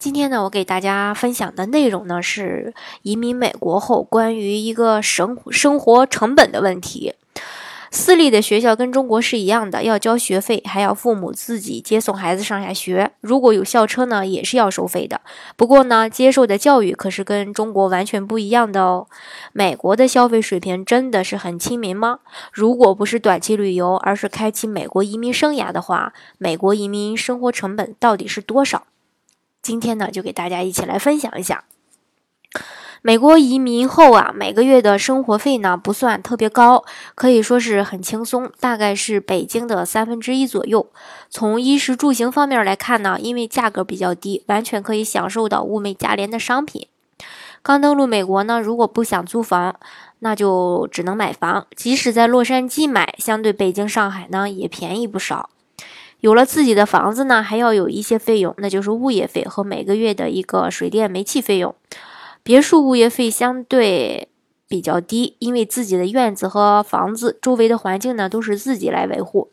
今天呢，我给大家分享的内容呢是移民美国后关于一个生生活成本的问题。私立的学校跟中国是一样的，要交学费，还要父母自己接送孩子上下学。如果有校车呢，也是要收费的。不过呢，接受的教育可是跟中国完全不一样的哦。美国的消费水平真的是很亲民吗？如果不是短期旅游，而是开启美国移民生涯的话，美国移民生活成本到底是多少？今天呢，就给大家一起来分享一下，美国移民后啊，每个月的生活费呢不算特别高，可以说是很轻松，大概是北京的三分之一左右。从衣食住行方面来看呢，因为价格比较低，完全可以享受到物美价廉的商品。刚登陆美国呢，如果不想租房，那就只能买房。即使在洛杉矶买，相对北京、上海呢，也便宜不少。有了自己的房子呢，还要有一些费用，那就是物业费和每个月的一个水电煤气费用。别墅物业费相对比较低，因为自己的院子和房子周围的环境呢都是自己来维护，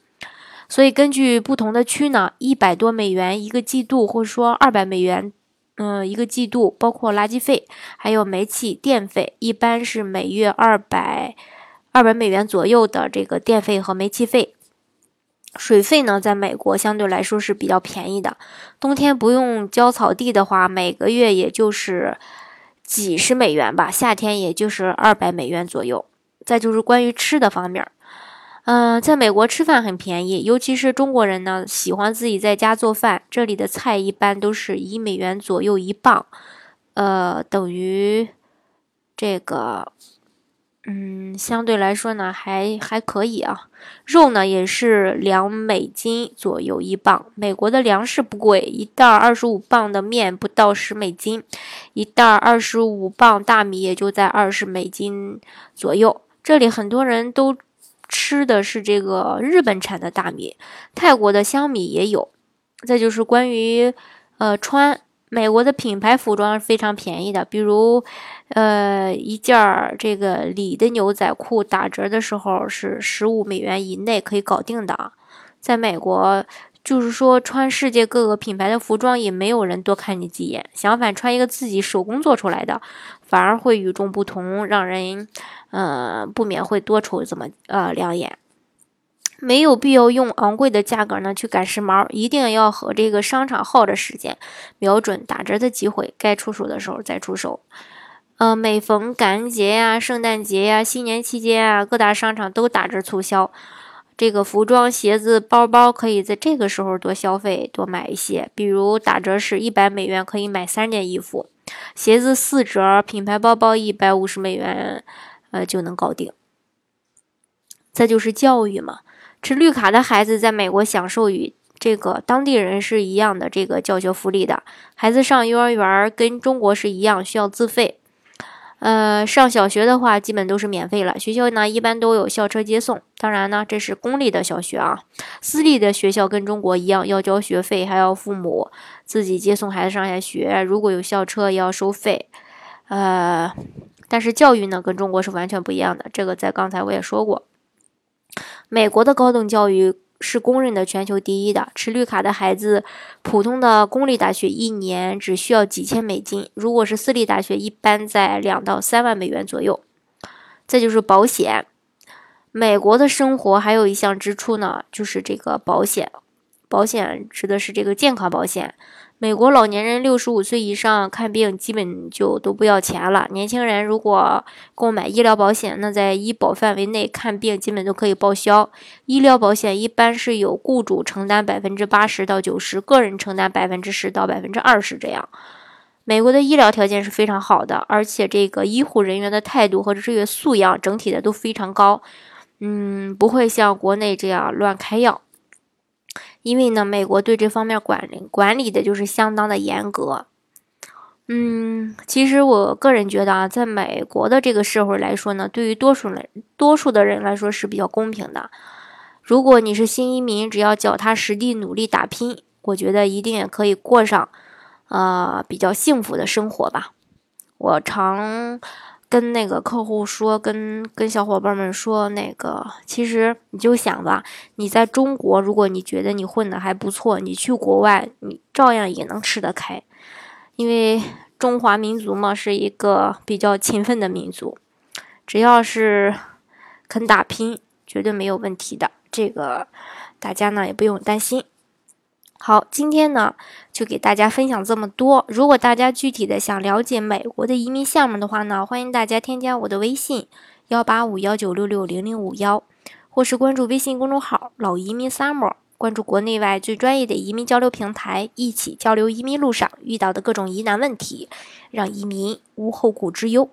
所以根据不同的区呢，一百多美元一个季度，或者说二百美元，嗯，一个季度，包括垃圾费，还有煤气电费，一般是每月二百二百美元左右的这个电费和煤气费。水费呢，在美国相对来说是比较便宜的。冬天不用浇草地的话，每个月也就是几十美元吧；夏天也就是二百美元左右。再就是关于吃的方面，嗯，在美国吃饭很便宜，尤其是中国人呢，喜欢自己在家做饭。这里的菜一般都是一美元左右一磅，呃，等于这个。嗯，相对来说呢，还还可以啊。肉呢也是两美金左右一磅。美国的粮食不贵，一袋二十五磅的面不到十美金，一袋二十五磅大米也就在二十美金左右。这里很多人都吃的是这个日本产的大米，泰国的香米也有。再就是关于呃穿。美国的品牌服装是非常便宜的，比如，呃，一件儿这个里的牛仔裤打折的时候是十五美元以内可以搞定的。在美国，就是说穿世界各个品牌的服装也没有人多看你几眼，相反，穿一个自己手工做出来的，反而会与众不同，让人，呃，不免会多瞅这么呃两眼。没有必要用昂贵的价格呢去赶时髦，一定要和这个商场耗着时间，瞄准打折的机会，该出手的时候再出手。呃，每逢感恩节呀、圣诞节呀、新年期间啊，各大商场都打折促销。这个服装、鞋子、包包可以在这个时候多消费、多买一些。比如打折是一百美元可以买三件衣服，鞋子四折，品牌包包一百五十美元，呃就能搞定。再就是教育嘛。持绿卡的孩子在美国享受与这个当地人是一样的这个教学福利的。孩子上幼儿园跟中国是一样，需要自费。呃，上小学的话基本都是免费了。学校呢一般都有校车接送。当然呢，这是公立的小学啊。私立的学校跟中国一样，要交学费，还要父母自己接送孩子上下学。如果有校车，也要收费。呃，但是教育呢跟中国是完全不一样的。这个在刚才我也说过。美国的高等教育是公认的全球第一的。持绿卡的孩子，普通的公立大学一年只需要几千美金，如果是私立大学，一般在两到三万美元左右。再就是保险，美国的生活还有一项支出呢，就是这个保险。保险指的是这个健康保险。美国老年人六十五岁以上看病基本就都不要钱了。年轻人如果购买医疗保险，那在医保范围内看病基本都可以报销。医疗保险一般是由雇主承担百分之八十到九十，个人承担百分之十到百分之二十这样。美国的医疗条件是非常好的，而且这个医护人员的态度和职业素养整体的都非常高。嗯，不会像国内这样乱开药。因为呢，美国对这方面管理管理的就是相当的严格。嗯，其实我个人觉得啊，在美国的这个社会来说呢，对于多数人多数的人来说是比较公平的。如果你是新移民，只要脚踏实地努力打拼，我觉得一定也可以过上啊比较幸福的生活吧。我常跟那个客户说，跟跟小伙伴们说，那个其实你就想吧，你在中国，如果你觉得你混的还不错，你去国外，你照样也能吃得开。因为中华民族嘛，是一个比较勤奋的民族，只要是肯打拼，绝对没有问题的。这个大家呢也不用担心。好，今天呢就给大家分享这么多。如果大家具体的想了解美国的移民项目的话呢，欢迎大家添加我的微信幺八五幺九六六零零五幺，或是关注微信公众号“老移民 summer”。关注国内外最专业的移民交流平台，一起交流移民路上遇到的各种疑难问题，让移民无后顾之忧。